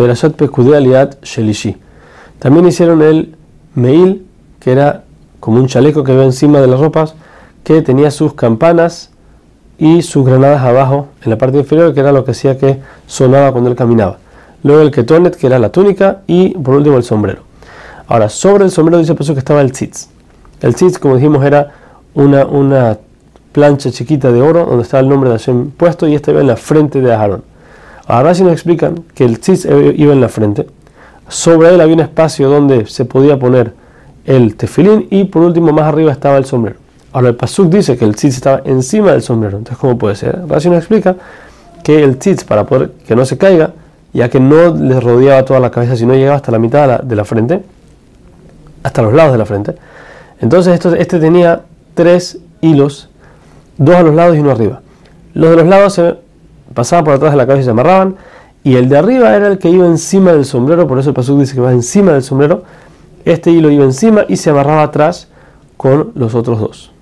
Perashat Pekudei Aliat Shelishi. También hicieron el Meil, que era como un chaleco que iba encima de las ropas, que tenía sus campanas y sus granadas abajo en la parte inferior, que era lo que hacía que sonaba cuando él caminaba. Luego el ketonet, que era la túnica, y por último el sombrero. Ahora, sobre el sombrero dice que estaba el tzitz. El tzitz, como dijimos, era una, plancha chiquita de oro donde estaba el nombre de Hashem puesto y este en la frente de Aarón. Ahora sí nos explican que el tzitz iba en la frente. Sobre él había un espacio donde se podía poner el tefilín y por último más arriba estaba el sombrero. Ahora el pasuk dice que el tzitz estaba encima del sombrero. Entonces, ¿cómo puede ser? Rashi nos explica que el tzitz, para poder que no se caiga, ya que no le rodeaba toda la cabeza, sino llegaba hasta la mitad de la, de la frente, hasta los lados de la frente. Entonces esto, este tenía tres hilos, dos a los lados y uno arriba. Los de los lados se pasaban por atrás de la cabeza y se amarraban, y el de arriba era el que iba encima del sombrero, por eso el pasuk dice que va encima del sombrero. Este hilo iba encima y se amarraba atrás con los otros dos.